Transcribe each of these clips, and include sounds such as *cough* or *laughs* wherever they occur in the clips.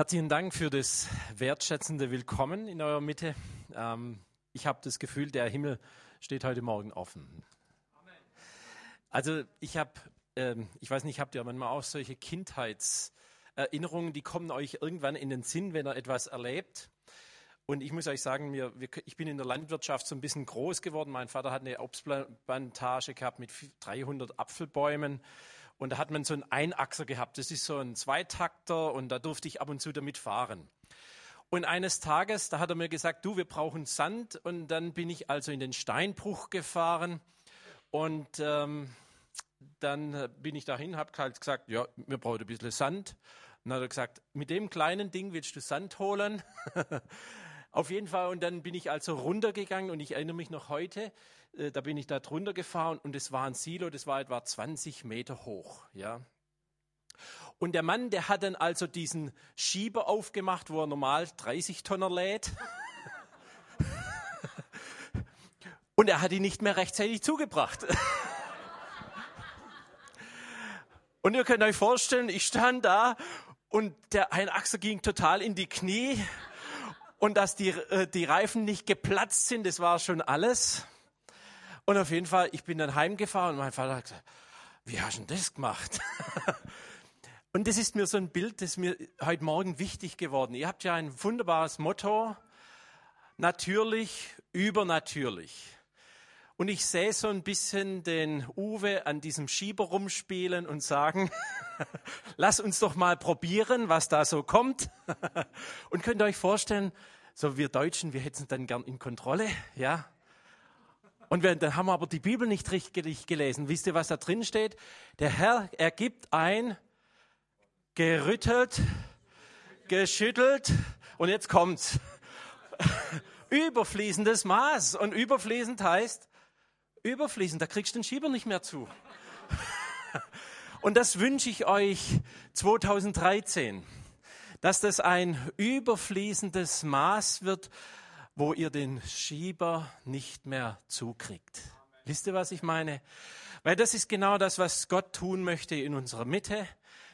Herzlichen Dank für das wertschätzende Willkommen in eurer Mitte. Ähm, ich habe das Gefühl, der Himmel steht heute Morgen offen. Also ich habe, ähm, ich weiß nicht, habt ihr manchmal auch solche Kindheitserinnerungen, die kommen euch irgendwann in den Sinn, wenn ihr etwas erlebt. Und ich muss euch sagen, mir, ich bin in der Landwirtschaft so ein bisschen groß geworden. Mein Vater hat eine Obstplantage gehabt mit 300 Apfelbäumen. Und da hat man so einen Einachser gehabt. Das ist so ein Zweitakter und da durfte ich ab und zu damit fahren. Und eines Tages, da hat er mir gesagt, du, wir brauchen Sand. Und dann bin ich also in den Steinbruch gefahren. Und ähm, dann bin ich dahin, habe halt gesagt, ja, wir brauchen ein bisschen Sand. Und dann hat er gesagt, mit dem kleinen Ding willst du Sand holen? *laughs* Auf jeden Fall, und dann bin ich also runtergegangen und ich erinnere mich noch heute, äh, da bin ich da drunter gefahren und es war ein Silo, das war etwa 20 Meter hoch. Ja. Und der Mann, der hat dann also diesen Schieber aufgemacht, wo er normal 30 Tonner lädt. *laughs* und er hat ihn nicht mehr rechtzeitig zugebracht. *laughs* und ihr könnt euch vorstellen, ich stand da und der Einachser ging total in die Knie und dass die, äh, die Reifen nicht geplatzt sind, das war schon alles. Und auf jeden Fall, ich bin dann heimgefahren und mein Vater hat gesagt, wie hast du denn das gemacht? *laughs* und das ist mir so ein Bild, das mir heute Morgen wichtig geworden. Ihr habt ja ein wunderbares Motto, natürlich, übernatürlich. Und ich sehe so ein bisschen den Uwe an diesem Schieber rumspielen und sagen, *laughs* lass uns doch mal probieren, was da so kommt. *laughs* und könnt ihr euch vorstellen, so wir Deutschen, wir hätten es dann gern in Kontrolle, ja. Und wir, dann haben wir aber die Bibel nicht richtig gelesen. Wisst ihr, was da drin steht? Der Herr ergibt ein gerüttelt, geschüttelt und jetzt kommt's. *laughs* Überfließendes Maß. Und überfließend heißt, überfließend, da kriegst du den Schieber nicht mehr zu. *laughs* Und das wünsche ich euch 2013, dass das ein überfließendes Maß wird, wo ihr den Schieber nicht mehr zukriegt. Wisst ihr, was ich meine? Weil das ist genau das, was Gott tun möchte in unserer Mitte,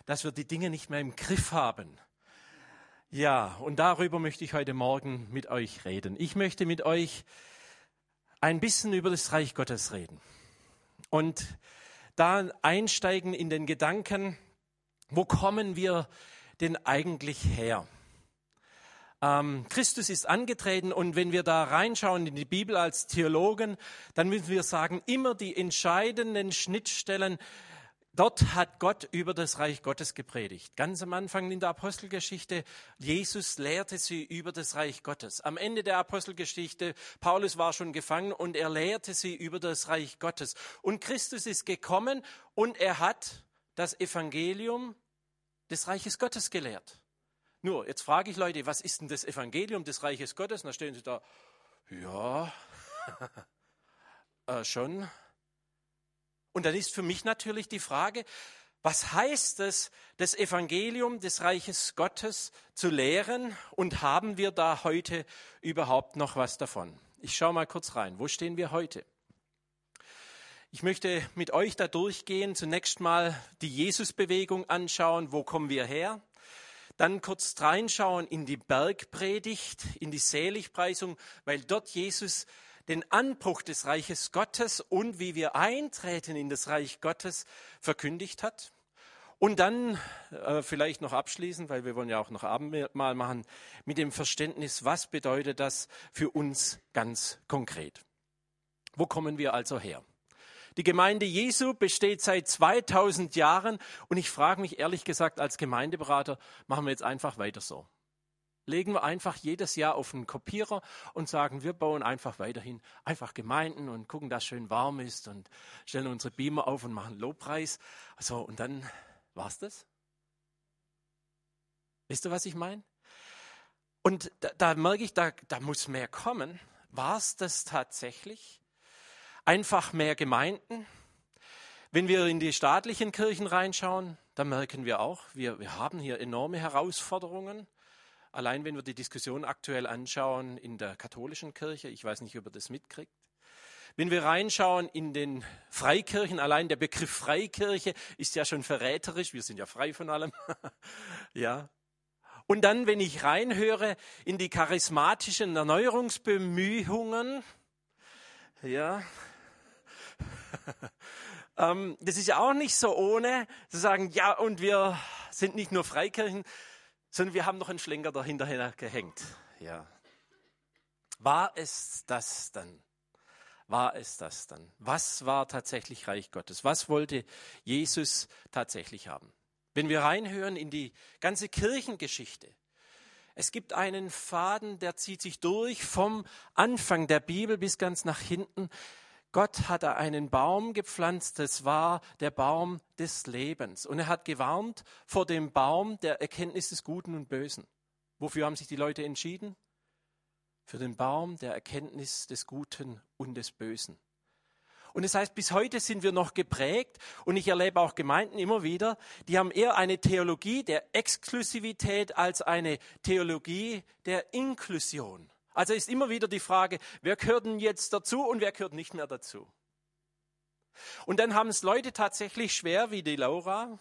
dass wir die Dinge nicht mehr im Griff haben. Ja, und darüber möchte ich heute Morgen mit euch reden. Ich möchte mit euch ein bisschen über das Reich Gottes reden und da einsteigen in den Gedanken, wo kommen wir denn eigentlich her? Ähm, Christus ist angetreten und wenn wir da reinschauen in die Bibel als Theologen, dann müssen wir sagen, immer die entscheidenden Schnittstellen, dort hat Gott über das Reich Gottes gepredigt. Ganz am Anfang in der Apostelgeschichte, Jesus lehrte sie über das Reich Gottes. Am Ende der Apostelgeschichte, Paulus war schon gefangen und er lehrte sie über das Reich Gottes. Und Christus ist gekommen und er hat das Evangelium des Reiches Gottes gelehrt. Nur, jetzt frage ich Leute, was ist denn das Evangelium des Reiches Gottes? Und dann stehen sie da, ja, *laughs* äh, schon. Und dann ist für mich natürlich die Frage, was heißt es, das Evangelium des Reiches Gottes zu lehren und haben wir da heute überhaupt noch was davon? Ich schaue mal kurz rein. Wo stehen wir heute? Ich möchte mit euch da durchgehen, zunächst mal die Jesusbewegung anschauen. Wo kommen wir her? Dann kurz reinschauen in die Bergpredigt, in die Seligpreisung, weil dort Jesus den Anbruch des Reiches Gottes und wie wir eintreten in das Reich Gottes verkündigt hat. Und dann äh, vielleicht noch abschließen, weil wir wollen ja auch noch Abendmahl machen, mit dem Verständnis, was bedeutet das für uns ganz konkret. Wo kommen wir also her? Die Gemeinde Jesu besteht seit 2000 Jahren und ich frage mich ehrlich gesagt als Gemeindeberater, machen wir jetzt einfach weiter so. Legen wir einfach jedes Jahr auf einen Kopierer und sagen, wir bauen einfach weiterhin einfach Gemeinden und gucken, dass es schön warm ist und stellen unsere Beamer auf und machen Lobpreis. So, und dann war's das. Wisst ihr, was ich meine? Und da, da merke ich, da, da muss mehr kommen. War es das tatsächlich? Einfach mehr Gemeinden. Wenn wir in die staatlichen Kirchen reinschauen, dann merken wir auch, wir, wir haben hier enorme Herausforderungen. Allein wenn wir die Diskussion aktuell anschauen in der katholischen Kirche, ich weiß nicht, ob ihr das mitkriegt. Wenn wir reinschauen in den Freikirchen, allein der Begriff Freikirche ist ja schon verräterisch, wir sind ja frei von allem. *laughs* ja. Und dann, wenn ich reinhöre in die charismatischen Erneuerungsbemühungen, ja, *laughs* ähm, das ist ja auch nicht so ohne zu sagen, ja, und wir sind nicht nur Freikirchen, sondern wir haben noch einen Schlenker dahinter gehängt. Ja. War es das dann? War es das dann? Was war tatsächlich Reich Gottes? Was wollte Jesus tatsächlich haben? Wenn wir reinhören in die ganze Kirchengeschichte, es gibt einen Faden, der zieht sich durch vom Anfang der Bibel bis ganz nach hinten. Gott hat einen Baum gepflanzt, das war der Baum des Lebens. Und er hat gewarnt vor dem Baum der Erkenntnis des Guten und Bösen. Wofür haben sich die Leute entschieden? Für den Baum der Erkenntnis des Guten und des Bösen. Und das heißt, bis heute sind wir noch geprägt und ich erlebe auch Gemeinden immer wieder, die haben eher eine Theologie der Exklusivität als eine Theologie der Inklusion. Also ist immer wieder die Frage, wer gehört denn jetzt dazu und wer gehört nicht mehr dazu? Und dann haben es Leute tatsächlich schwer, wie die Laura,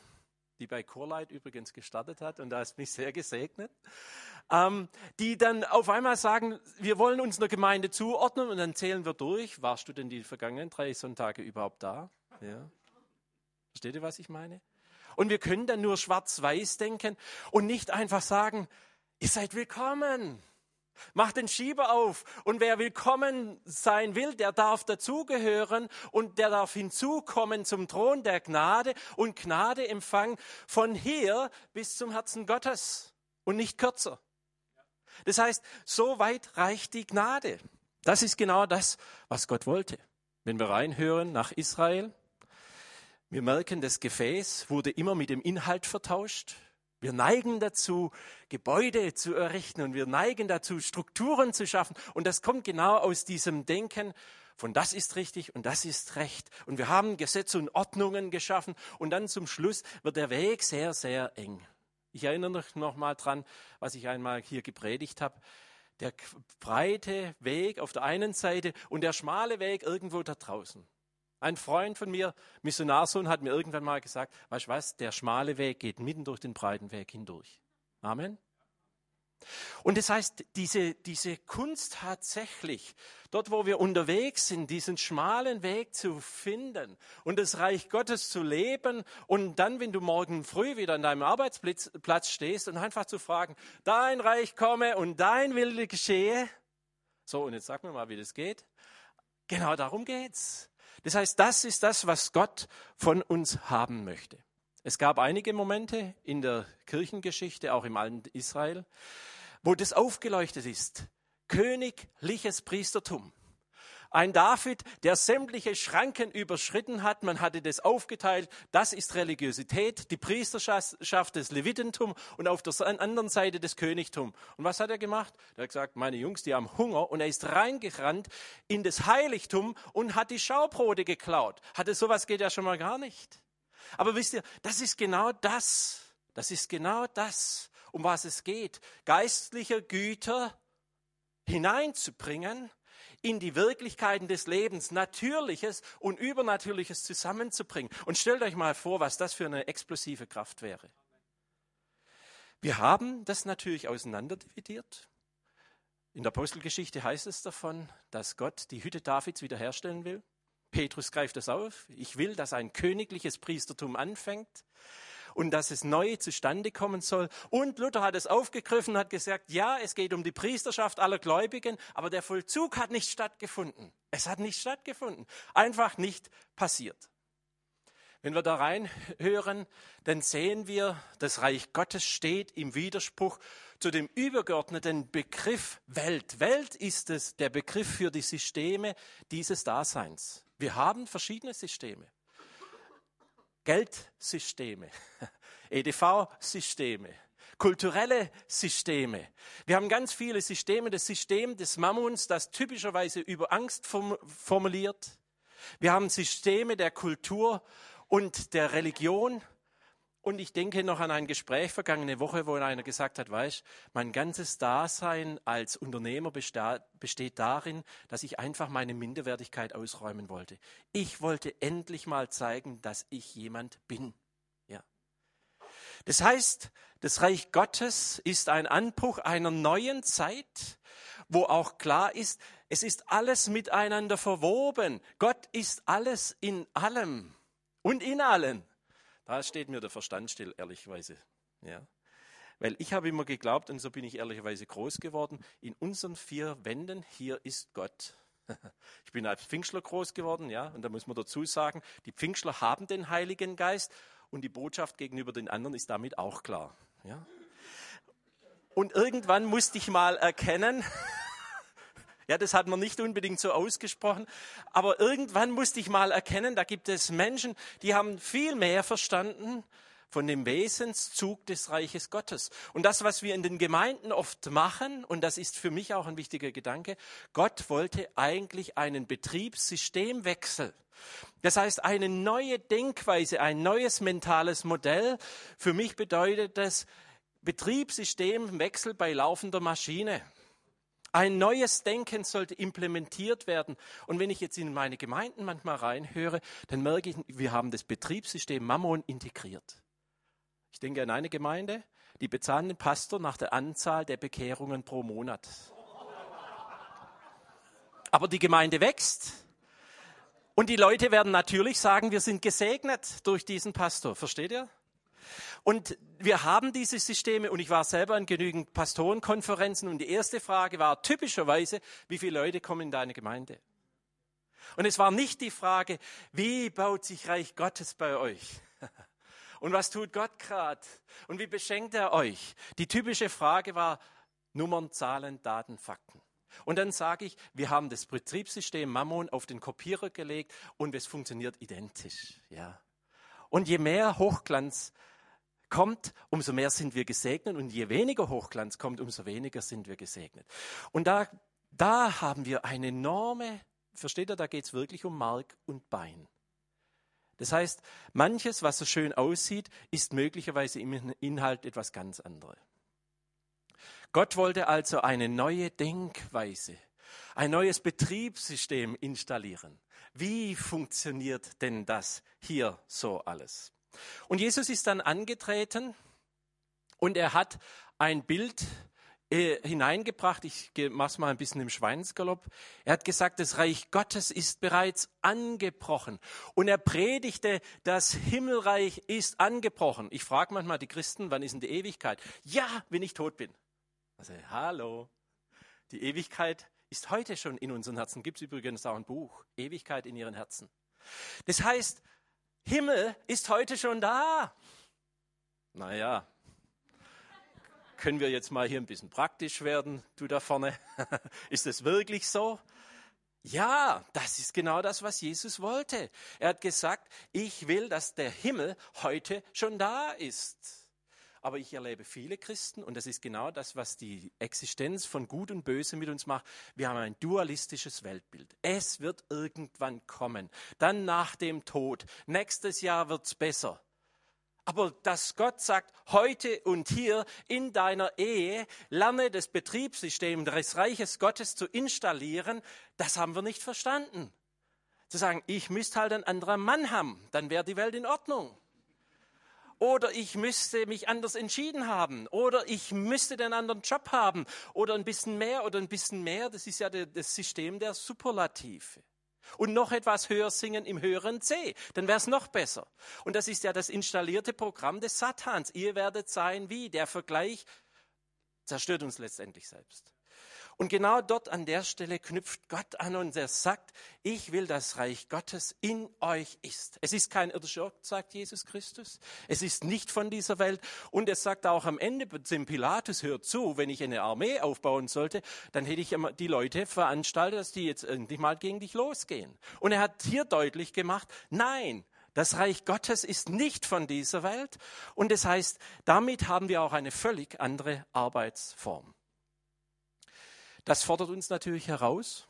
die bei Chorleit übrigens gestartet hat und da ist mich sehr gesegnet, ähm, die dann auf einmal sagen, wir wollen uns einer Gemeinde zuordnen und dann zählen wir durch. Warst du denn die vergangenen drei Sonntage überhaupt da? Ja. Versteht ihr, was ich meine? Und wir können dann nur schwarz-weiß denken und nicht einfach sagen, ihr seid willkommen. Mach den Schieber auf. Und wer willkommen sein will, der darf dazugehören und der darf hinzukommen zum Thron der Gnade und Gnade empfangen von hier bis zum Herzen Gottes und nicht kürzer. Das heißt, so weit reicht die Gnade. Das ist genau das, was Gott wollte. Wenn wir reinhören nach Israel, wir merken, das Gefäß wurde immer mit dem Inhalt vertauscht. Wir neigen dazu, Gebäude zu errichten und wir neigen dazu, Strukturen zu schaffen. Und das kommt genau aus diesem Denken, von das ist richtig und das ist recht. Und wir haben Gesetze und Ordnungen geschaffen und dann zum Schluss wird der Weg sehr, sehr eng. Ich erinnere mich noch mal dran, was ich einmal hier gepredigt habe. Der breite Weg auf der einen Seite und der schmale Weg irgendwo da draußen. Ein Freund von mir, Missionarsohn, hat mir irgendwann mal gesagt, weißt du was, der schmale Weg geht mitten durch den breiten Weg hindurch. Amen. Und das heißt, diese, diese Kunst tatsächlich, dort wo wir unterwegs sind, diesen schmalen Weg zu finden und das Reich Gottes zu leben und dann, wenn du morgen früh wieder an deinem Arbeitsplatz stehst und einfach zu fragen, dein Reich komme und dein Wille geschehe. So, und jetzt sag mir mal, wie das geht. Genau darum geht's. Das heißt, das ist das, was Gott von uns haben möchte. Es gab einige Momente in der Kirchengeschichte, auch im alten Israel, wo das aufgeleuchtet ist. Königliches Priestertum. Ein David, der sämtliche Schranken überschritten hat. Man hatte das aufgeteilt. Das ist Religiosität, die Priesterschaft, das Levitentum und auf der anderen Seite das Königtum. Und was hat er gemacht? Er hat gesagt, meine Jungs, die haben Hunger. Und er ist reingerannt in das Heiligtum und hat die Schaubrote geklaut. Hatte sowas geht ja schon mal gar nicht. Aber wisst ihr, das ist genau das. Das ist genau das, um was es geht. Geistliche Güter hineinzubringen in die Wirklichkeiten des Lebens Natürliches und Übernatürliches zusammenzubringen. Und stellt euch mal vor, was das für eine explosive Kraft wäre. Wir haben das natürlich auseinanderdividiert. In der Apostelgeschichte heißt es davon, dass Gott die Hütte Davids wiederherstellen will. Petrus greift das auf. Ich will, dass ein königliches Priestertum anfängt und dass es neu zustande kommen soll. Und Luther hat es aufgegriffen, hat gesagt, ja, es geht um die Priesterschaft aller Gläubigen, aber der Vollzug hat nicht stattgefunden. Es hat nicht stattgefunden. Einfach nicht passiert. Wenn wir da reinhören, dann sehen wir, das Reich Gottes steht im Widerspruch zu dem übergeordneten Begriff Welt. Welt ist es der Begriff für die Systeme dieses Daseins. Wir haben verschiedene Systeme. Geldsysteme, *laughs* EDV-Systeme, kulturelle Systeme. Wir haben ganz viele Systeme. Das System des Mammuns, das typischerweise über Angst formuliert. Wir haben Systeme der Kultur und der Religion. Und ich denke noch an ein Gespräch vergangene Woche, wo einer gesagt hat, weißt, mein ganzes Dasein als Unternehmer besteht darin, dass ich einfach meine Minderwertigkeit ausräumen wollte. Ich wollte endlich mal zeigen, dass ich jemand bin. Ja. Das heißt, das Reich Gottes ist ein Anbruch einer neuen Zeit, wo auch klar ist, es ist alles miteinander verwoben. Gott ist alles in allem und in allen. Da steht mir der Verstand still, ehrlicherweise. Ja. Weil ich habe immer geglaubt, und so bin ich ehrlicherweise groß geworden, in unseren vier Wänden hier ist Gott. *laughs* Ich bin als Pfingstler groß geworden, ja, und da muss man dazu sagen, die Pfingstler haben den Heiligen Geist und die Botschaft gegenüber den anderen ist damit auch klar. Ja. Und irgendwann musste ich mal erkennen, *laughs* ja, das hat man nicht unbedingt so ausgesprochen, aber irgendwann musste ich mal erkennen, da gibt es Menschen, die haben viel mehr verstanden von dem Wesenszug des Reiches Gottes. Und das, was wir in den Gemeinden oft machen, und das ist für mich auch ein wichtiger Gedanke, Gott wollte eigentlich einen Betriebssystemwechsel. Das heißt, eine neue Denkweise, ein neues mentales Modell. Für mich bedeutet das Betriebssystemwechsel bei laufender Maschine. Ein neues Denken sollte implementiert werden. Und wenn ich jetzt in meine Gemeinden manchmal reinhöre, dann merke ich, wir haben das Betriebssystem Mammon integriert. Ich denke an eine Gemeinde, die bezahlen den Pastor nach der Anzahl der Bekehrungen pro Monat. Aber die Gemeinde wächst. Und die Leute werden natürlich sagen, wir sind gesegnet durch diesen Pastor. Versteht ihr? Und wir haben diese Systeme und ich war selber in genügend Pastorenkonferenzen und die erste Frage war typischerweise, wie viele Leute kommen in deine Gemeinde? Und es war nicht die Frage, wie baut sich Reich Gottes bei euch? *laughs* Und was tut Gott gerade? Und wie beschenkt er euch? Die typische Frage war Nummern, Zahlen, Daten, Fakten. Und dann sage ich, wir haben das Betriebssystem Mammon auf den Kopierer gelegt und es funktioniert identisch. Ja. Und je mehr Hochglanz kommt, umso mehr sind wir gesegnet und je weniger Hochglanz kommt, umso weniger sind wir gesegnet. Und da, da haben wir eine enorme, versteht ihr, da geht es wirklich um Mark und Bein. Das heißt, manches, was so schön aussieht, ist möglicherweise im Inhalt etwas ganz anderes. Gott wollte also eine neue Denkweise, ein neues Betriebssystem installieren. Wie funktioniert denn das hier so alles? Und Jesus ist dann angetreten und er hat ein Bild äh, hineingebracht. Ich mache es mal ein bisschen im Schweinsgalopp. Er hat gesagt, das Reich Gottes ist bereits angebrochen. Und er predigte, das Himmelreich ist angebrochen. Ich frage manchmal die Christen, wann ist denn die Ewigkeit? Ja, wenn ich tot bin. Also, hallo. Die Ewigkeit ist heute schon in unseren Herzen. Gibt es übrigens auch ein Buch, Ewigkeit in ihren Herzen. Das heißt, Himmel ist heute schon da. Naja, können wir jetzt mal hier ein bisschen praktisch werden, du da vorne? *laughs* ist es wirklich so? Ja, das ist genau das, was Jesus wollte. Er hat gesagt, ich will, dass der Himmel heute schon da ist. Aber ich erlebe viele Christen, und das ist genau das, was die Existenz von Gut und Böse mit uns macht. Wir haben ein dualistisches Weltbild. Es wird irgendwann kommen. Dann nach dem Tod. Nächstes Jahr wird's besser. Aber dass Gott sagt, heute und hier in deiner Ehe lerne das Betriebssystem des Reiches Gottes zu installieren, das haben wir nicht verstanden. Zu sagen, ich müsste halt einen anderen Mann haben, dann wäre die Welt in Ordnung. Oder ich müsste mich anders entschieden haben. Oder ich müsste den anderen Job haben. Oder ein bisschen mehr oder ein bisschen mehr. Das ist ja das System der Superlative und noch etwas höher singen im höheren C, dann wäre es noch besser. Und das ist ja das installierte Programm des Satans. Ihr werdet sein wie. Der Vergleich zerstört uns letztendlich selbst. Und genau dort an der Stelle knüpft Gott an und er sagt, ich will, das Reich Gottes in euch ist. Es ist kein irdischer Ort, sagt Jesus Christus. Es ist nicht von dieser Welt. Und er sagt auch am Ende dem Pilatus, hört zu, wenn ich eine Armee aufbauen sollte, dann hätte ich die Leute veranstaltet, dass die jetzt endlich mal gegen dich losgehen. Und er hat hier deutlich gemacht, nein, das Reich Gottes ist nicht von dieser Welt. Und das heißt, damit haben wir auch eine völlig andere Arbeitsform. Das fordert uns natürlich heraus.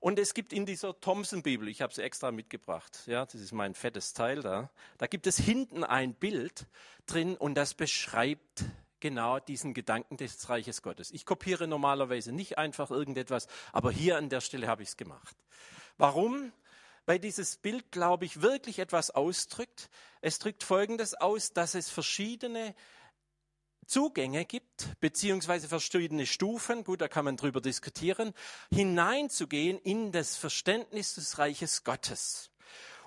Und es gibt in dieser Thomson-Bibel, ich habe sie extra mitgebracht, ja, das ist mein fettes Teil da, da gibt es hinten ein Bild drin und das beschreibt genau diesen Gedanken des Reiches Gottes. Ich kopiere normalerweise nicht einfach irgendetwas, aber hier an der Stelle habe ich es gemacht. Warum? weil dieses Bild, glaube ich, wirklich etwas ausdrückt. Es drückt Folgendes aus, dass es verschiedene Zugänge gibt, beziehungsweise verschiedene Stufen, gut, da kann man drüber diskutieren, hineinzugehen in das Verständnis des Reiches Gottes.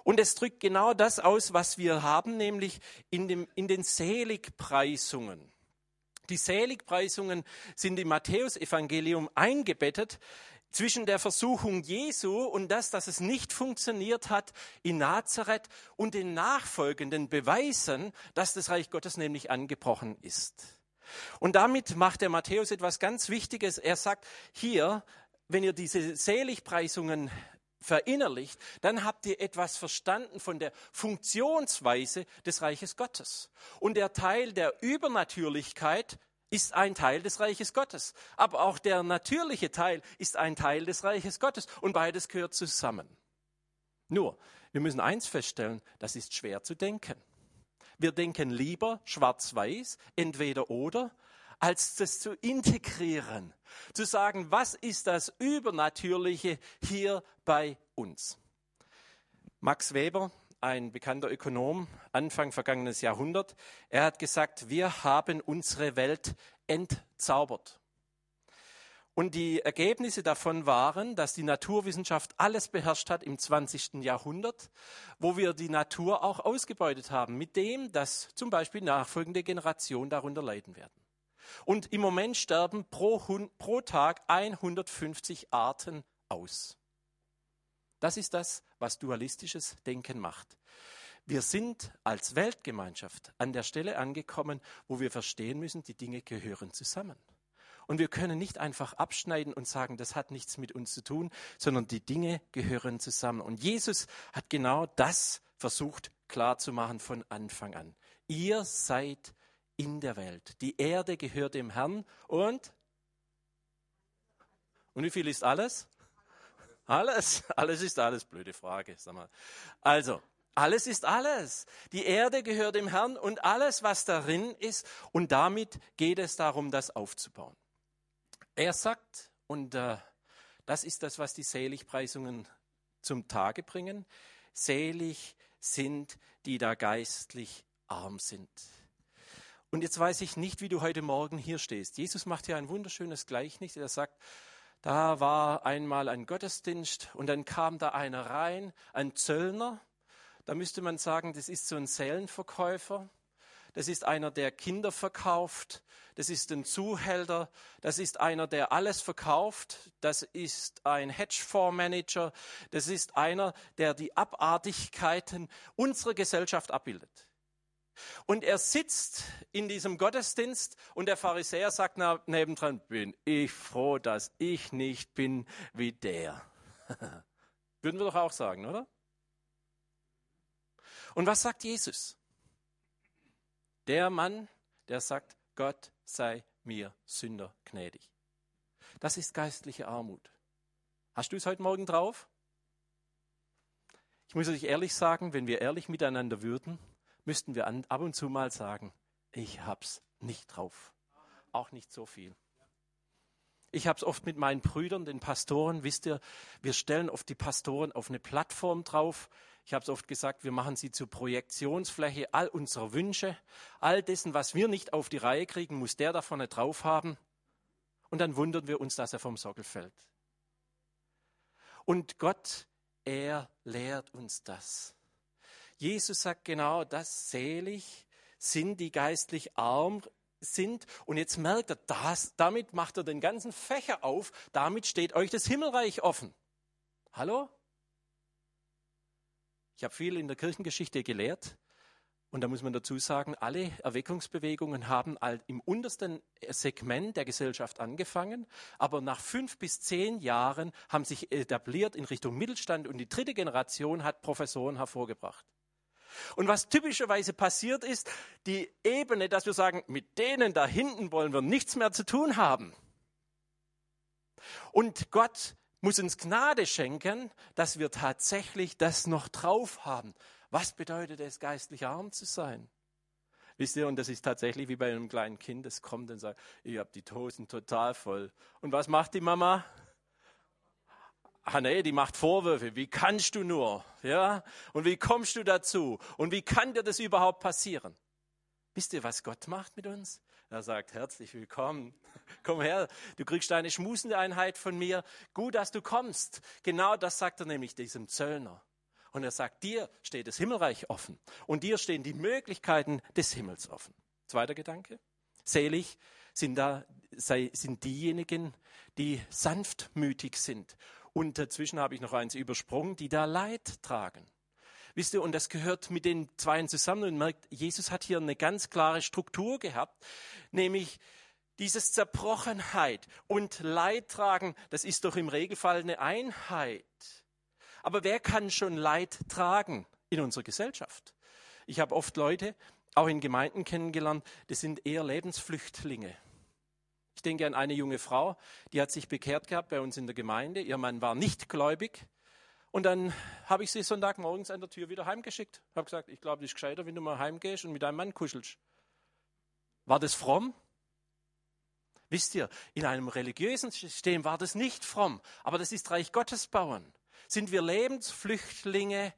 Und es drückt genau das aus, was wir haben, nämlich in, dem, in den Seligpreisungen. Die Seligpreisungen sind im Matthäusevangelium eingebettet zwischen der Versuchung Jesu und das, dass es nicht funktioniert hat in Nazareth und den nachfolgenden Beweisen, dass das Reich Gottes nämlich angebrochen ist. Und damit macht der Matthäus etwas ganz Wichtiges. Er sagt, hier, wenn ihr diese Seligpreisungen verinnerlicht, dann habt ihr etwas verstanden von der Funktionsweise des Reiches Gottes. Und der Teil der Übernatürlichkeit ist ein Teil des Reiches Gottes. Aber auch der natürliche Teil ist ein Teil des Reiches Gottes. Und beides gehört zusammen. Nur, wir müssen eins feststellen, das ist schwer zu denken. Wir denken lieber schwarz-weiß, entweder oder, als das zu integrieren. Zu sagen, was ist das Übernatürliche hier bei uns? Max Weber, ein bekannter Ökonom, Anfang vergangenes Jahrhundert, er hat gesagt, wir haben unsere Welt entzaubert. Und die Ergebnisse davon waren, dass die Naturwissenschaft alles beherrscht hat im 20. Jahrhundert, wo wir die Natur auch ausgebeutet haben, mit dem, dass zum Beispiel nachfolgende Generationen darunter leiden werden. Und im Moment sterben pro, pro Tag 150 Arten aus. Das ist das, was dualistisches Denken macht. Wir sind als Weltgemeinschaft an der Stelle angekommen, wo wir verstehen müssen, die Dinge gehören zusammen. Und wir können nicht einfach abschneiden und sagen, das hat nichts mit uns zu tun, sondern die Dinge gehören zusammen. Und Jesus hat genau das versucht klarzumachen von Anfang an. Ihr seid in der Welt. Die Erde gehört dem Herrn und und wie viel ist alles? Alles, alles ist alles. Blöde Frage, sag mal. Also, alles ist alles. Die Erde gehört dem Herrn und alles, was darin ist. Und damit geht es darum, das aufzubauen. Er sagt, und äh, das ist das, was die Seligpreisungen zum Tage bringen, selig sind, die da geistlich arm sind. Und jetzt weiß ich nicht, wie du heute Morgen hier stehst. Jesus macht hier ein wunderschönes Gleichnis. Er sagt, da war einmal ein Gottesdienst und dann kam da einer rein, ein Zöllner. Da müsste man sagen, das ist so ein Seelenverkäufer. Das ist einer, der Kinder verkauft. Das ist ein Zuhälter. Das ist einer, der alles verkauft. Das ist ein Hedgefondsmanager. Das ist einer, der die Abartigkeiten unserer Gesellschaft abbildet. Und er sitzt in diesem Gottesdienst und der Pharisäer sagt nebendran, bin ich froh, dass ich nicht bin wie der. *laughs* Würden wir doch auch sagen, oder? Und was sagt Jesus? Der Mann, der sagt, Gott sei mir Sünder gnädig. Das ist geistliche Armut. Hast du es heute Morgen drauf? Ich muss euch ehrlich sagen, wenn wir ehrlich miteinander würden, müssten wir ab und zu mal sagen, ich hab's nicht drauf. Auch nicht so viel. Ich habe es oft mit meinen Brüdern, den Pastoren, wisst ihr, wir stellen oft die Pastoren auf eine Plattform drauf. Ich habe es oft gesagt, wir machen sie zur Projektionsfläche all unserer Wünsche. All dessen, was wir nicht auf die Reihe kriegen, muss der da vorne drauf haben. Und dann wundern wir uns, dass er vom Sockel fällt. Und Gott, er lehrt uns das. Jesus sagt genau das, selig sind die geistlich arm sind. Und jetzt merkt er, das, damit macht er den ganzen Fächer auf, damit steht euch das Himmelreich offen. Hallo? Ich habe viel in der Kirchengeschichte gelehrt. Und da muss man dazu sagen, alle Erweckungsbewegungen haben im untersten Segment der Gesellschaft angefangen, aber nach fünf bis zehn Jahren haben sich etabliert in Richtung Mittelstand und die dritte Generation hat Professoren hervorgebracht. Und was typischerweise passiert ist, die Ebene, dass wir sagen, mit denen da hinten wollen wir nichts mehr zu tun haben. Und Gott muss uns Gnade schenken, dass wir tatsächlich das noch drauf haben. Was bedeutet es, geistlich arm zu sein? Wisst ihr, und das ist tatsächlich wie bei einem kleinen Kind, das kommt und sagt, ich habe die Tosen total voll. Und was macht die Mama? Hanne, die macht Vorwürfe. Wie kannst du nur? Ja? Und wie kommst du dazu? Und wie kann dir das überhaupt passieren? Wisst ihr, was Gott macht mit uns? Er sagt, herzlich willkommen. *laughs* Komm her, du kriegst eine schmusende Einheit von mir. Gut, dass du kommst. Genau das sagt er nämlich diesem Zöllner. Und er sagt, dir steht das Himmelreich offen. Und dir stehen die Möglichkeiten des Himmels offen. Zweiter Gedanke. Selig sind da, sind diejenigen, die sanftmütig sind. Und dazwischen habe ich noch eins übersprungen, die da Leid tragen. Wisst ihr, und das gehört mit den Zweien zusammen und merkt, Jesus hat hier eine ganz klare Struktur gehabt, nämlich dieses Zerbrochenheit und Leidtragen, das ist doch im Regelfall eine Einheit. Aber wer kann schon Leid tragen in unserer Gesellschaft? Ich habe oft Leute, auch in Gemeinden kennengelernt, das sind eher Lebensflüchtlinge. Ich denke an eine junge Frau, die hat sich bekehrt gehabt bei uns in der Gemeinde. Ihr Mann war nicht gläubig. Und dann habe ich sie Sonntagmorgens an der Tür wieder heimgeschickt. Habe gesagt, ich glaube, es ist gescheiter, wenn du mal heimgehst und mit deinem Mann kuschelst. War das fromm? Wisst ihr, in einem religiösen System war das nicht fromm, aber das ist Reich Gottes bauen. Sind wir Lebensflüchtlinge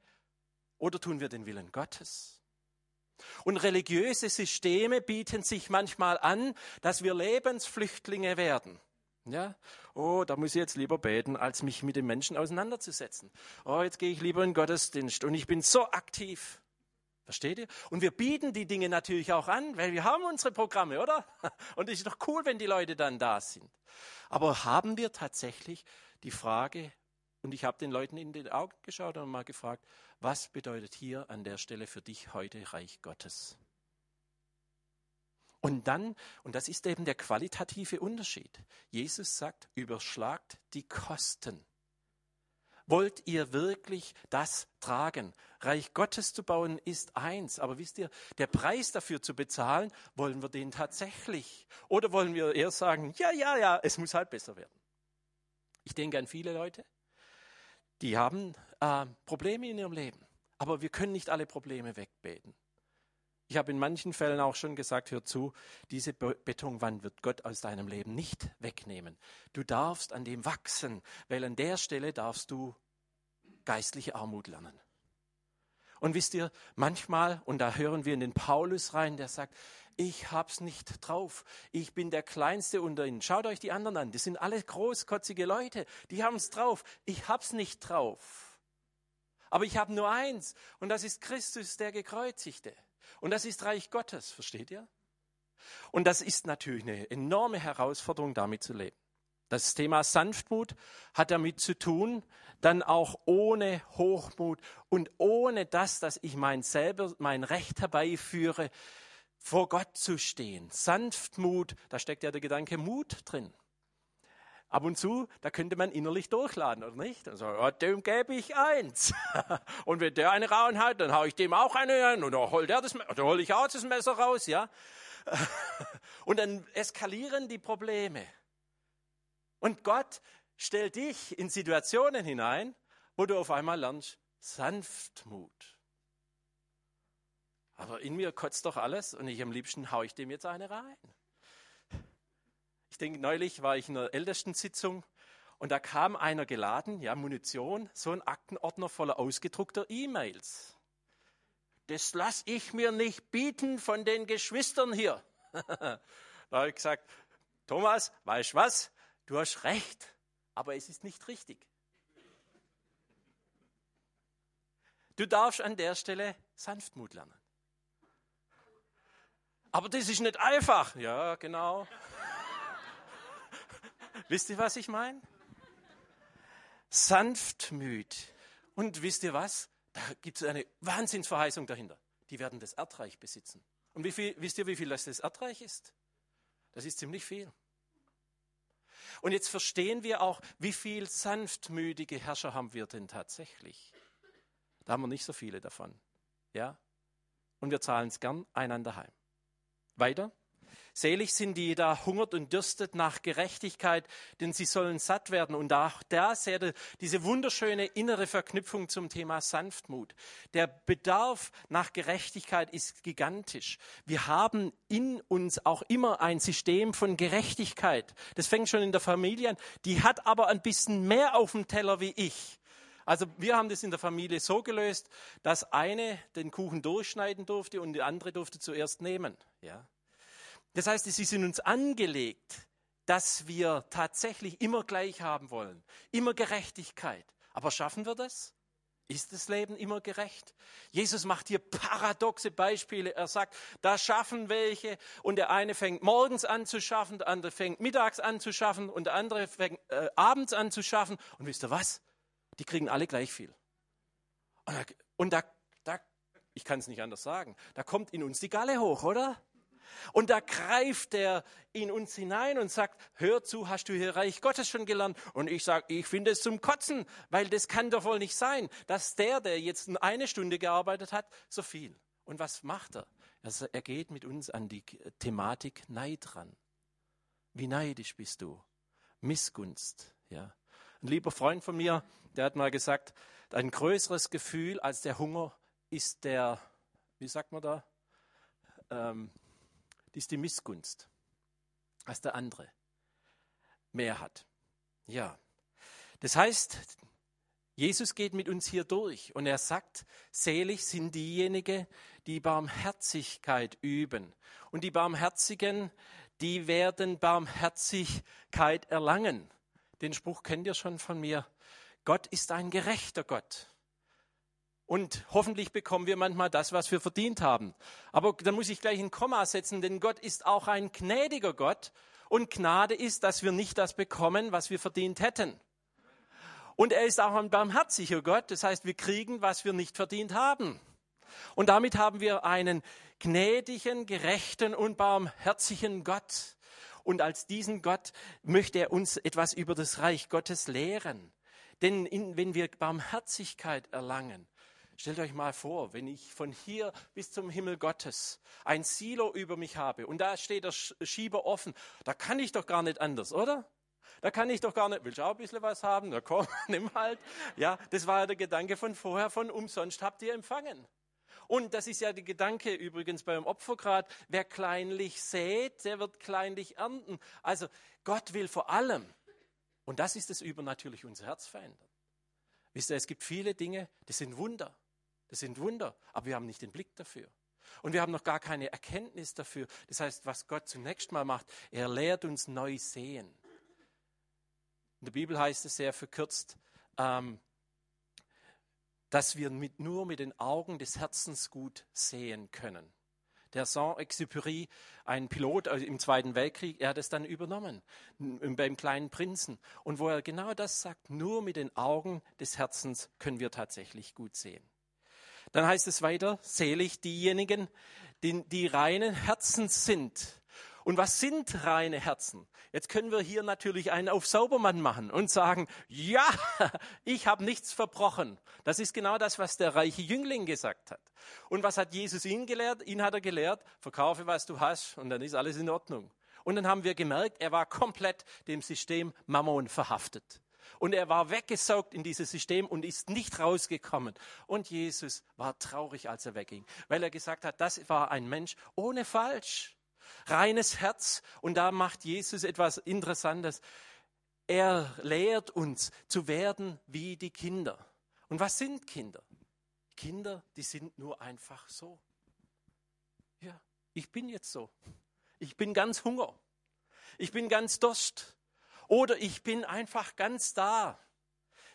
oder tun wir den Willen Gottes? Und religiöse Systeme bieten sich manchmal an, dass wir Lebensflüchtlinge werden. Ja, oh, da muss ich jetzt lieber beten, als mich mit den Menschen auseinanderzusetzen. Oh, jetzt gehe ich lieber in Gottesdienst und ich bin so aktiv. Versteht ihr? Und wir bieten die Dinge natürlich auch an, weil wir haben unsere Programme, oder? *laughs* Und es ist doch cool, wenn die Leute dann da sind. Aber haben wir tatsächlich die Frage, und ich habe den Leuten in die Augen geschaut und mal gefragt, was bedeutet hier an der Stelle für dich heute Reich Gottes? Und dann, und das ist eben der qualitative Unterschied, Jesus sagt, überschlagt die Kosten. Wollt ihr wirklich das tragen? Reich Gottes zu bauen ist eins, aber wisst ihr, der Preis dafür zu bezahlen, wollen wir den tatsächlich? Oder wollen wir eher sagen, ja, ja, ja, es muss halt besser werden? Ich denke an viele Leute, die haben äh, Probleme in ihrem Leben, aber wir können nicht alle Probleme wegbeten. Ich habe in manchen Fällen auch schon gesagt, hör zu, diese Betonwand wird Gott aus deinem Leben nicht wegnehmen. Du darfst an dem wachsen, weil an der Stelle darfst du geistliche Armut lernen. Und wisst ihr, manchmal, und da hören wir in den Paulus rein, der sagt, ich hab's nicht drauf. Ich bin der Kleinste unter ihnen. Schaut euch die anderen an. Das sind alle großkotzige Leute. Die haben's drauf. Ich hab's nicht drauf. Aber ich habe nur eins. Und das ist Christus, der Gekreuzigte. Und das ist Reich Gottes. Versteht ihr? Und das ist natürlich eine enorme Herausforderung, damit zu leben. Das Thema Sanftmut hat damit zu tun, dann auch ohne Hochmut und ohne das, dass ich mein selber mein Recht herbeiführe, vor Gott zu stehen. Sanftmut, da steckt ja der Gedanke Mut drin. Ab und zu, da könnte man innerlich durchladen, oder nicht? Also, oh, dem gebe ich eins. *laughs* und wenn der eine Rauen hat, dann haue ich dem auch eine ein. Oder hol der das, oder hol ich auch das Messer raus, ja? *laughs* und dann eskalieren die Probleme. Und Gott stellt dich in Situationen hinein, wo du auf einmal lernst, Sanftmut. Aber in mir kotzt doch alles und ich am liebsten haue ich dem jetzt eine rein. Ich denke, neulich war ich in der ältesten Sitzung und da kam einer geladen, ja, Munition, so ein Aktenordner voller ausgedruckter E-Mails. Das lasse ich mir nicht bieten von den Geschwistern hier. *laughs* da habe ich gesagt, Thomas, weißt was? Du hast recht, aber es ist nicht richtig. Du darfst an der Stelle Sanftmut lernen. Aber das ist nicht einfach. Ja, genau. wisst ihr, was ich meine? Sanftmüt. Und wisst ihr was? Da gibt es eine Wahnsinnsverheißung dahinter. Die werden das Erdreich besitzen. Und viel, wisst ihr, wie viel das, das Erdreich ist? Das ist ziemlich viel. Und jetzt verstehen wir auch, wie viel sanftmütige Herrscher haben wir denn tatsächlich? Da haben wir nicht so viele davon. Ja? Und wir zahlen es gern einander heim. Weiter. Selig sind die, da hungert und dürstet nach Gerechtigkeit, denn sie sollen satt werden. Und da, da seht ihr diese wunderschöne innere Verknüpfung zum Thema Sanftmut. Der Bedarf nach Gerechtigkeit ist gigantisch. Wir haben in uns auch immer ein System von Gerechtigkeit. Das fängt schon in der Familie an. Die hat aber ein bisschen mehr auf dem Teller wie ich. Also wir haben das in der Familie so gelöst, dass eine den Kuchen durchschneiden durfte und die andere durfte zuerst nehmen. Ja. Das heißt, es ist in uns angelegt, dass wir tatsächlich immer gleich haben wollen, immer Gerechtigkeit. Aber schaffen wir das? Ist das Leben immer gerecht? Jesus macht hier paradoxe Beispiele. Er sagt, da schaffen welche und der eine fängt morgens an zu schaffen, der andere fängt mittags an zu schaffen und der andere fängt äh, abends an zu schaffen. Und wisst ihr was? Die kriegen alle gleich viel. Und da, da ich kann es nicht anders sagen, da kommt in uns die Galle hoch, oder? Und da greift er in uns hinein und sagt, hör zu, hast du hier Reich Gottes schon gelernt? Und ich sage, ich finde es zum Kotzen, weil das kann doch wohl nicht sein, dass der, der jetzt eine Stunde gearbeitet hat, so viel. Und was macht er? Also er geht mit uns an die Thematik Neid ran. Wie neidisch bist du? Missgunst, ja. Ein lieber Freund von mir, der hat mal gesagt, ein größeres Gefühl als der Hunger ist der, wie sagt man da, ähm, ist die Missgunst, als der andere mehr hat. Ja, das heißt, Jesus geht mit uns hier durch und er sagt, selig sind diejenigen, die Barmherzigkeit üben. Und die Barmherzigen, die werden Barmherzigkeit erlangen. Den Spruch kennt ihr schon von mir. Gott ist ein gerechter Gott. Und hoffentlich bekommen wir manchmal das, was wir verdient haben. Aber da muss ich gleich ein Komma setzen, denn Gott ist auch ein gnädiger Gott. Und Gnade ist, dass wir nicht das bekommen, was wir verdient hätten. Und er ist auch ein barmherziger Gott. Das heißt, wir kriegen, was wir nicht verdient haben. Und damit haben wir einen gnädigen, gerechten und barmherzigen Gott. Und als diesen Gott möchte er uns etwas über das Reich Gottes lehren. Denn in, wenn wir Barmherzigkeit erlangen, Stellt euch mal vor, wenn ich von hier bis zum Himmel Gottes ein Silo über mich habe und da steht der Schieber offen, da kann ich doch gar nicht anders, oder? Da kann ich doch gar nicht, willst du auch ein bisschen was haben? Na komm, *laughs* nimm halt. Ja, das war ja der Gedanke von vorher, von umsonst habt ihr empfangen. Und das ist ja der Gedanke übrigens beim Opfergrad, wer kleinlich sät, der wird kleinlich ernten. Also Gott will vor allem, und das ist das Übernatürliche, unser Herz verändern. Wisst ihr, es gibt viele Dinge, die sind Wunder. Das sind Wunder, aber wir haben nicht den Blick dafür. Und wir haben noch gar keine Erkenntnis dafür. Das heißt, was Gott zunächst mal macht, er lehrt uns neu sehen. In der Bibel heißt es sehr verkürzt, ähm, dass wir mit, nur mit den Augen des Herzens gut sehen können. Der Saint-Exupéry, ein Pilot im Zweiten Weltkrieg, er hat es dann übernommen beim kleinen Prinzen. Und wo er genau das sagt, nur mit den Augen des Herzens können wir tatsächlich gut sehen. Dann heißt es weiter, selig diejenigen, die, die reinen Herzens sind. Und was sind reine Herzen? Jetzt können wir hier natürlich einen auf Saubermann machen und sagen, ja, *laughs* ich habe nichts verbrochen. Das ist genau das, was der reiche Jüngling gesagt hat. Und was hat Jesus ihn gelehrt? Ihn hat er gelehrt, verkaufe, was du hast und dann ist alles in Ordnung. Und dann haben wir gemerkt, er war komplett dem System Mammon verhaftet. Und er war weggesaugt in dieses System und ist nicht rausgekommen. Und Jesus war traurig, als er wegging, weil er gesagt hat, das war ein Mensch ohne Falsch. Reines Herz. Und da macht Jesus etwas Interessantes. Er lehrt uns zu werden wie die Kinder. Und was sind Kinder? Kinder, die sind nur einfach so. Ja, ich bin jetzt so. Ich bin ganz Hunger. Ich bin ganz Durst. Oder ich bin einfach ganz da.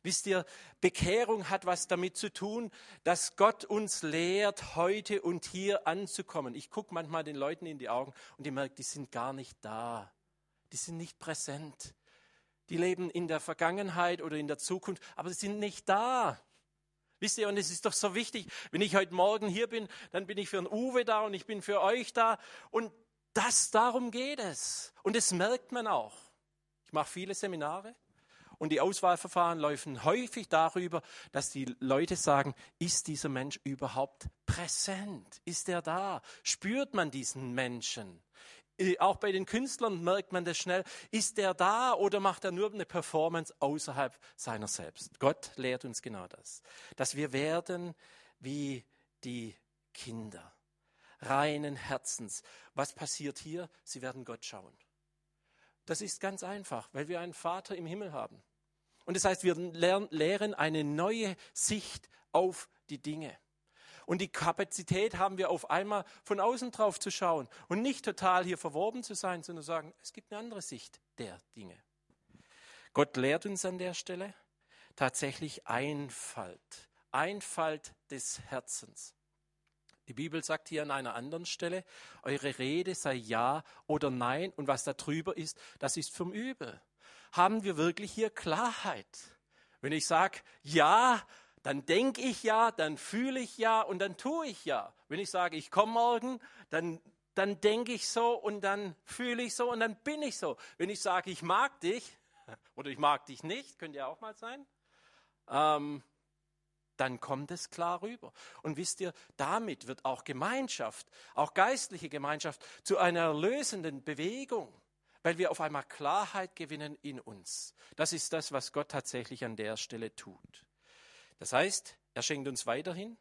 Wisst ihr, Bekehrung hat was damit zu tun, dass Gott uns lehrt, heute und hier anzukommen. Ich gucke manchmal den Leuten in die Augen und ich merke, die sind gar nicht da. Die sind nicht präsent. Die leben in der Vergangenheit oder in der Zukunft, aber sie sind nicht da. Wisst ihr, und es ist doch so wichtig, wenn ich heute Morgen hier bin, dann bin ich für den Uwe da und ich bin für euch da. Und das, darum geht es. Und das merkt man auch. Ich mache viele Seminare und die Auswahlverfahren laufen häufig darüber, dass die Leute sagen, ist dieser Mensch überhaupt präsent? Ist er da? Spürt man diesen Menschen? auch bei den Künstlern merkt man das schnell. Ist der da oder macht er nur eine Performance außerhalb seiner selbst? Gott lehrt uns genau das. Dass wir werden wie die Kinder. Reinen Herzens. Was passiert hier? Sie werden Gott schauen. Das ist ganz einfach, weil wir einen Vater im Himmel haben. Und das heißt, wir lehren eine neue Sicht auf die Dinge. Und die Kapazität haben wir auf einmal von außen drauf zu schauen und nicht total hier verworben zu sein, sondern sagen, es gibt eine andere Sicht der Dinge. Gott lehrt uns an der Stelle tatsächlich Einfalt, Einfalt des Herzens. Die Bibel sagt hier an einer anderen Stelle, eure Rede sei Ja oder Nein und was da drüber ist, das ist vom Übel. Haben wir wirklich hier Klarheit? Wenn ich sage Ja, dann denke ich ja, dann fühle ich ja und dann tue ich ja. Wenn ich sage, ich komme morgen, dann, dann denke ich so und dann fühle ich so und dann bin ich so. Wenn ich sage, ich mag dich *laughs* oder ich mag dich nicht, könnte ja auch mal sein, ähm, dann kommt es klar rüber. Und wisst ihr, damit wird auch Gemeinschaft, auch geistliche Gemeinschaft, zu einer erlösenden Bewegung, weil wir auf einmal Klarheit gewinnen in uns. Das ist das, was Gott tatsächlich an der Stelle tut. Das heißt, er schenkt uns weiterhin,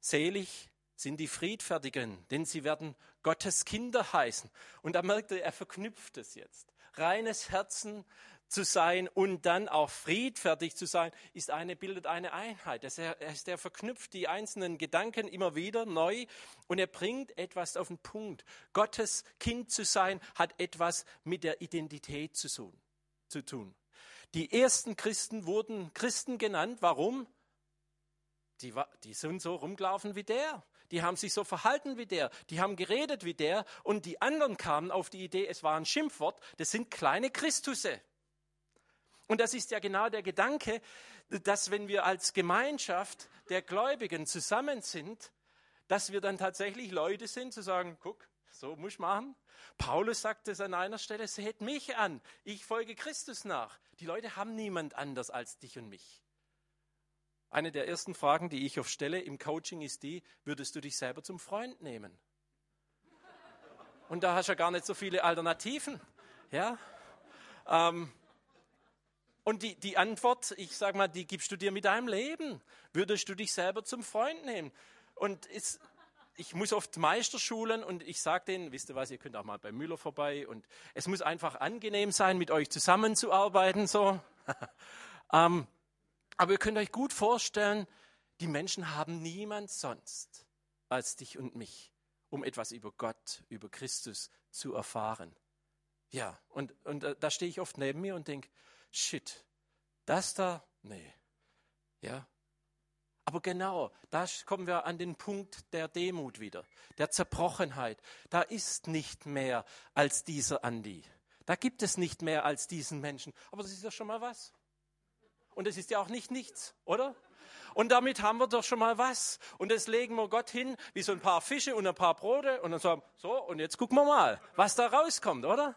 selig sind die Friedfertigen, denn sie werden Gottes Kinder heißen. Und da merkt er, er verknüpft es jetzt. Reines Herzen zu sein und dann auch friedfertig zu sein, ist eine, bildet eine Einheit. Er, ist, er verknüpft die einzelnen Gedanken immer wieder neu und er bringt etwas auf den Punkt. Gottes Kind zu sein hat etwas mit der Identität zu tun. Die ersten Christen wurden Christen genannt. Warum? Die, die sind so rumgelaufen wie der. Die haben sich so verhalten wie der. Die haben geredet wie der. Und die anderen kamen auf die Idee, es war ein Schimpfwort. Das sind kleine Christusse. Und das ist ja genau der Gedanke, dass wenn wir als Gemeinschaft der Gläubigen zusammen sind, dass wir dann tatsächlich Leute sind, zu sagen, guck, so muss ich machen. Paulus sagt es an einer Stelle, seht mich an, ich folge Christus nach. Die Leute haben niemand anders als dich und mich. Eine der ersten Fragen, die ich oft stelle im Coaching ist die, würdest du dich selber zum Freund nehmen? Und da hast du ja gar nicht so viele Alternativen. Ja? Ähm, und die, die Antwort, ich sage mal, die gibst du dir mit deinem Leben. Würdest du dich selber zum Freund nehmen? Und es, ich muss oft Meisterschulen und ich sage denen, wisst ihr was, ihr könnt auch mal bei Müller vorbei und es muss einfach angenehm sein, mit euch zusammenzuarbeiten. So. *laughs* ähm, aber ihr könnt euch gut vorstellen, die Menschen haben niemand sonst als dich und mich, um etwas über Gott, über Christus zu erfahren. Ja, und, und äh, da stehe ich oft neben mir und denke, shit, das da, nee. Ja, aber genau, da kommen wir an den Punkt der Demut wieder, der Zerbrochenheit. Da ist nicht mehr als dieser Andi. Da gibt es nicht mehr als diesen Menschen. Aber das ist ja schon mal was. Und es ist ja auch nicht nichts, oder? Und damit haben wir doch schon mal was. Und das legen wir Gott hin, wie so ein paar Fische und ein paar Brote. Und dann sagen, so, und jetzt gucken wir mal, was da rauskommt, oder?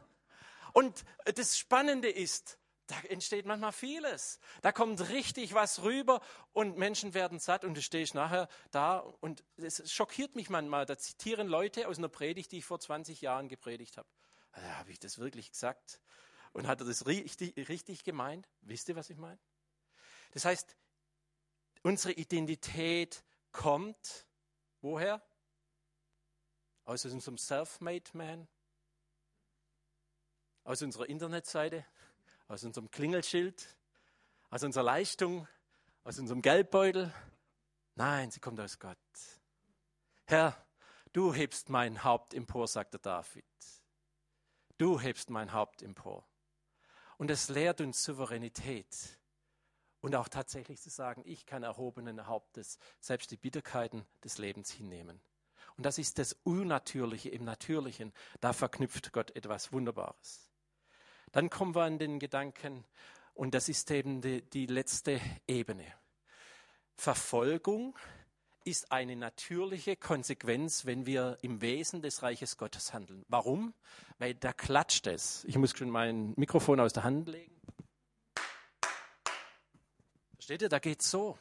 Und das Spannende ist, da entsteht manchmal vieles. Da kommt richtig was rüber und Menschen werden satt und du stehst nachher da und es schockiert mich manchmal. Da zitieren Leute aus einer Predigt, die ich vor 20 Jahren gepredigt habe. Äh, habe ich das wirklich gesagt? Und hat er das richtig, richtig gemeint? Wisst ihr, was ich meine? Das heißt, unsere Identität kommt woher? Aus unserem Self-Made Man? Aus unserer Internetseite? aus unserem Klingelschild, aus unserer Leistung, aus unserem Geldbeutel. Nein, sie kommt aus Gott. Herr, du hebst mein Haupt empor, sagte David. Du hebst mein Haupt empor. Und es lehrt uns Souveränität. Und auch tatsächlich zu sagen, ich kann erhobenen Hauptes selbst die Bitterkeiten des Lebens hinnehmen. Und das ist das Unnatürliche im Natürlichen. Da verknüpft Gott etwas Wunderbares. Dann kommen wir an den Gedanken, und das ist eben die, die letzte Ebene. Verfolgung ist eine natürliche Konsequenz, wenn wir im Wesen des Reiches Gottes handeln. Warum? Weil da klatscht es. Ich muss schon mein Mikrofon aus der Hand legen. Versteht ihr, da geht es so.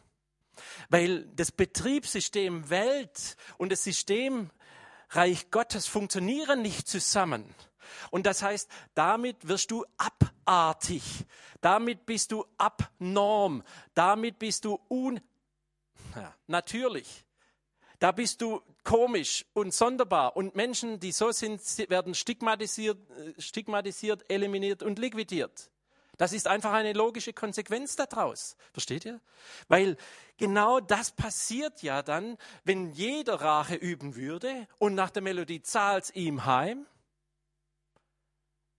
Weil das Betriebssystem Welt und das System Reich Gottes funktionieren nicht zusammen. Und das heißt, damit wirst du abartig, damit bist du abnorm, damit bist du un ja, natürlich. Da bist du komisch und sonderbar. Und Menschen, die so sind, werden stigmatisiert, äh, stigmatisiert, eliminiert und liquidiert. Das ist einfach eine logische Konsequenz daraus. Versteht ihr? Weil genau das passiert ja dann, wenn jeder Rache üben würde und nach der Melodie zahlt's ihm heim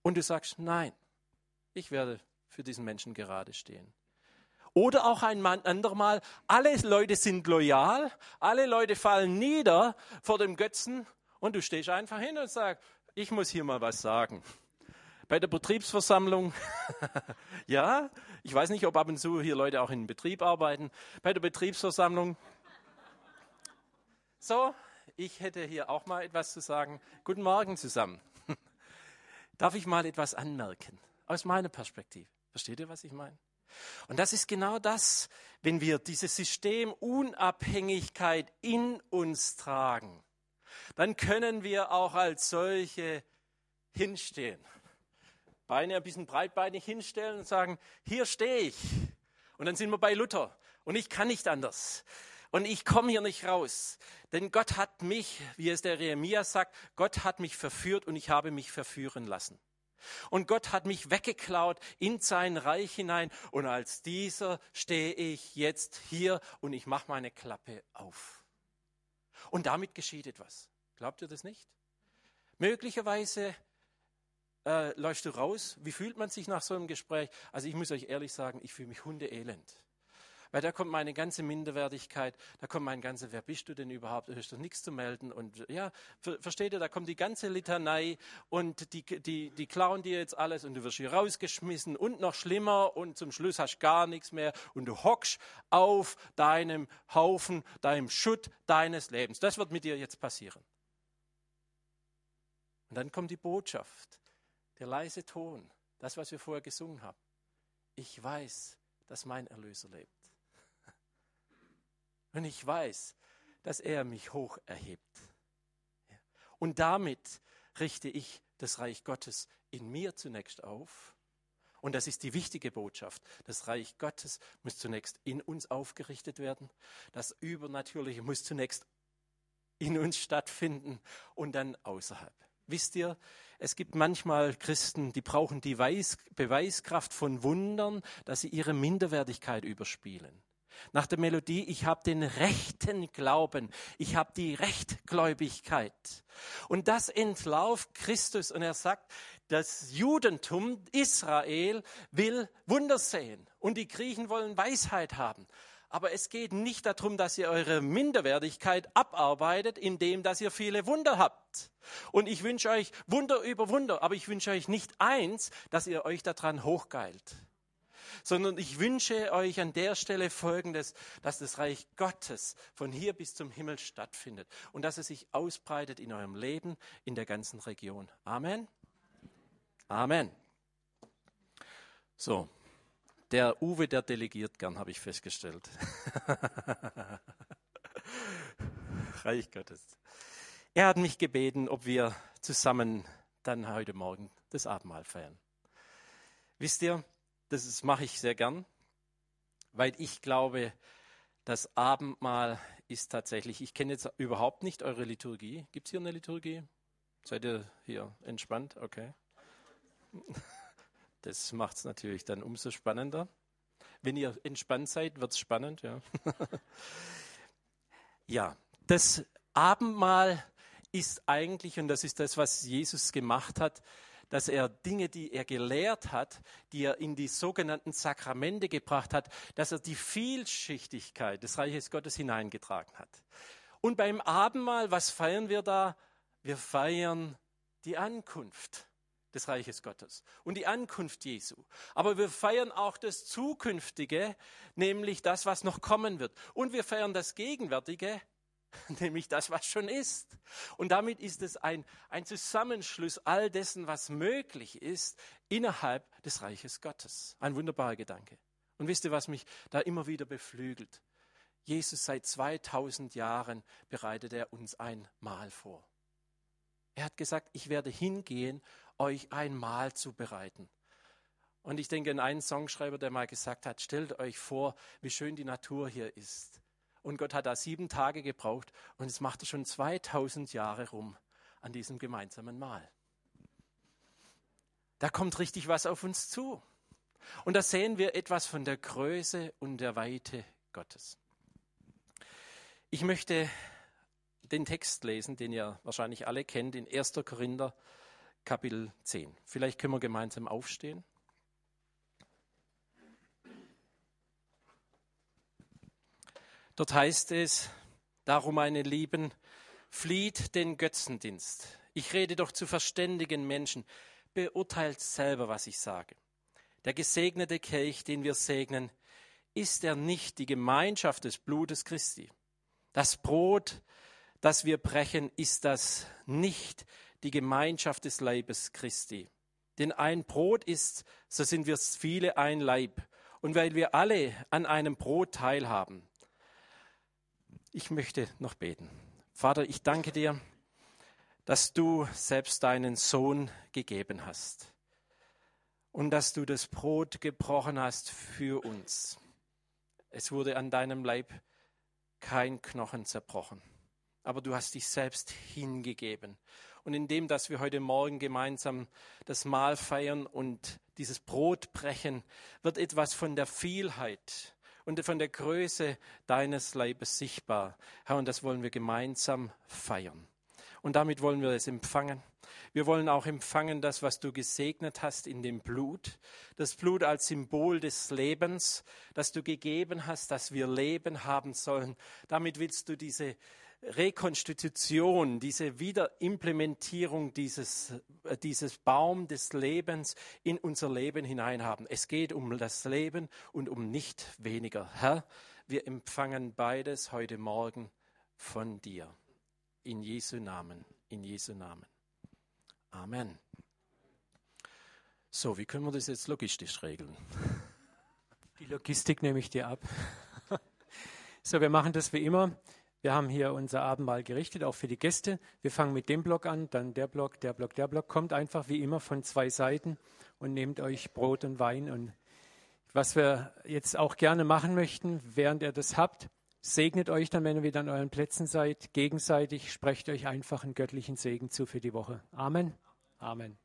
und du sagst, nein, ich werde für diesen Menschen gerade stehen. Oder auch ein andermal, alle Leute sind loyal, alle Leute fallen nieder vor dem Götzen und du stehst einfach hin und sagst, ich muss hier mal was sagen. Bei der Betriebsversammlung, *laughs* ja, ich weiß nicht, ob ab und zu hier Leute auch in Betrieb arbeiten. Bei der Betriebsversammlung, so, ich hätte hier auch mal etwas zu sagen. Guten Morgen zusammen. *laughs* Darf ich mal etwas anmerken aus meiner Perspektive? Versteht ihr, was ich meine? Und das ist genau das, wenn wir dieses System Unabhängigkeit in uns tragen, dann können wir auch als solche hinstehen. Beine ein bisschen breitbeinig hinstellen und sagen, hier stehe ich. Und dann sind wir bei Luther. Und ich kann nicht anders. Und ich komme hier nicht raus. Denn Gott hat mich, wie es der Jeremia sagt, Gott hat mich verführt und ich habe mich verführen lassen. Und Gott hat mich weggeklaut in sein Reich hinein. Und als dieser stehe ich jetzt hier und ich mache meine Klappe auf. Und damit geschieht etwas. Glaubt ihr das nicht? Möglicherweise äh, läufst du raus. Wie fühlt man sich nach so einem Gespräch? Also ich muss euch ehrlich sagen, ich fühle mich hundeelend. Weil da kommt meine ganze Minderwertigkeit, da kommt mein ganze, wer bist du denn überhaupt? Du hast doch nichts zu melden. Und ja, versteht ihr, da kommt die ganze Litanei und die, die, die klauen dir jetzt alles und du wirst hier rausgeschmissen und noch schlimmer und zum Schluss hast gar nichts mehr und du hockst auf deinem Haufen, deinem Schutt deines Lebens. Das wird mit dir jetzt passieren. Und dann kommt die Botschaft, der leise Ton, das, was wir vorher gesungen haben. Ich weiß, dass mein Erlöser lebt. *laughs* Und ich weiß, dass er mich hoch erhebt. Und damit richte ich das Reich Gottes in mir zunächst auf. Und das ist die wichtige Botschaft. Das Reich Gottes muss zunächst in uns aufgerichtet werden. Das Übernatürliche muss zunächst in uns stattfinden und dann außerhalb. Wisst ihr, es gibt manchmal Christen, die brauchen die Beweiskraft von Wundern, dass sie ihre Minderwertigkeit überspielen. Nach der Melodie, ich habe den rechten Glauben, ich habe die Rechtgläubigkeit. Und das entlauft Christus und er sagt, das Judentum, Israel will Wunder sehen und die Griechen wollen Weisheit haben. Aber es geht nicht darum, dass ihr eure Minderwertigkeit abarbeitet, indem dass ihr viele Wunder habt. Und ich wünsche euch Wunder über Wunder, aber ich wünsche euch nicht eins, dass ihr euch daran hochgeilt sondern ich wünsche euch an der Stelle Folgendes, dass das Reich Gottes von hier bis zum Himmel stattfindet und dass es sich ausbreitet in eurem Leben, in der ganzen Region. Amen. Amen. So, der Uwe, der delegiert gern, habe ich festgestellt. *laughs* Reich Gottes. Er hat mich gebeten, ob wir zusammen dann heute Morgen das Abendmahl feiern. Wisst ihr, das mache ich sehr gern, weil ich glaube, das Abendmahl ist tatsächlich, ich kenne jetzt überhaupt nicht eure Liturgie. Gibt es hier eine Liturgie? Seid ihr hier entspannt? Okay. Das macht es natürlich dann umso spannender. Wenn ihr entspannt seid, wird es spannend, ja. *laughs* ja, das Abendmahl ist eigentlich, und das ist das, was Jesus gemacht hat, dass er Dinge, die er gelehrt hat, die er in die sogenannten Sakramente gebracht hat, dass er die Vielschichtigkeit des Reiches Gottes hineingetragen hat. Und beim Abendmahl, was feiern wir da? Wir feiern die Ankunft des Reiches Gottes und die Ankunft Jesu. Aber wir feiern auch das Zukünftige, nämlich das, was noch kommen wird. Und wir feiern das Gegenwärtige, *laughs* nämlich das, was schon ist. Und damit ist es ein, ein Zusammenschluss all dessen, was möglich ist innerhalb des Reiches Gottes. Ein wunderbarer Gedanke. Und wisst ihr, was mich da immer wieder beflügelt? Jesus seit 2000 Jahren bereitet er uns ein Mahl vor. Er hat gesagt, ich werde hingehen, euch ein Mahl zu bereiten. Und ich denke an einen Songschreiber, der mal gesagt hat, stellt euch vor, wie schön die Natur hier ist. Und Gott hat da sieben Tage gebraucht und es macht er schon 2000 Jahre rum an diesem gemeinsamen Mahl. Da kommt richtig was auf uns zu. Und da sehen wir etwas von der Größe und der Weite Gottes. Ich möchte den Text lesen, den ihr wahrscheinlich alle kennt, in 1. Korinther Kapitel 10. Vielleicht können wir gemeinsam aufstehen. Dort heißt es, darum meine Lieben, flieht den Götzendienst. Ich rede doch zu verständigen Menschen, beurteilt selber, was ich sage. Der gesegnete Kelch, den wir segnen, ist er nicht die Gemeinschaft des Blutes Christi. Das Brot, das wir brechen, ist das nicht die Gemeinschaft des Leibes Christi. Denn ein Brot ist, so sind wir viele ein Leib. Und weil wir alle an einem Brot teilhaben. Ich möchte noch beten. Vater, ich danke dir, dass du selbst deinen Sohn gegeben hast und dass du das Brot gebrochen hast für uns. Es wurde an deinem Leib kein Knochen zerbrochen, aber du hast dich selbst hingegeben. Und indem, dass wir heute Morgen gemeinsam das Mahl feiern und dieses Brot brechen, wird etwas von der Vielheit und von der Größe deines Leibes sichtbar. Herr, und das wollen wir gemeinsam feiern. Und damit wollen wir es empfangen. Wir wollen auch empfangen das, was du gesegnet hast in dem Blut. Das Blut als Symbol des Lebens, das du gegeben hast, dass wir Leben haben sollen. Damit willst du diese Rekonstitution, diese Wiederimplementierung dieses, äh, dieses Baum des Lebens in unser Leben hineinhaben. Es geht um das Leben und um nicht weniger. Herr, wir empfangen beides heute Morgen von dir. In Jesu Namen, in Jesu Namen. Amen. So, wie können wir das jetzt logistisch regeln? Die Logistik nehme ich dir ab. *laughs* So, wir machen das wie immer. Wir haben hier unser Abendmahl gerichtet, auch für die Gäste. Wir fangen mit dem Block an, dann der Block, der Block, der Block. Kommt einfach wie immer von zwei Seiten und nehmt euch Brot und Wein. Und was wir jetzt auch gerne machen möchten, während ihr das habt, Segnet euch dann, wenn ihr wieder an euren Plätzen seid, gegenseitig, sprecht euch einfach einen göttlichen Segen zu für die Woche. Amen. Amen.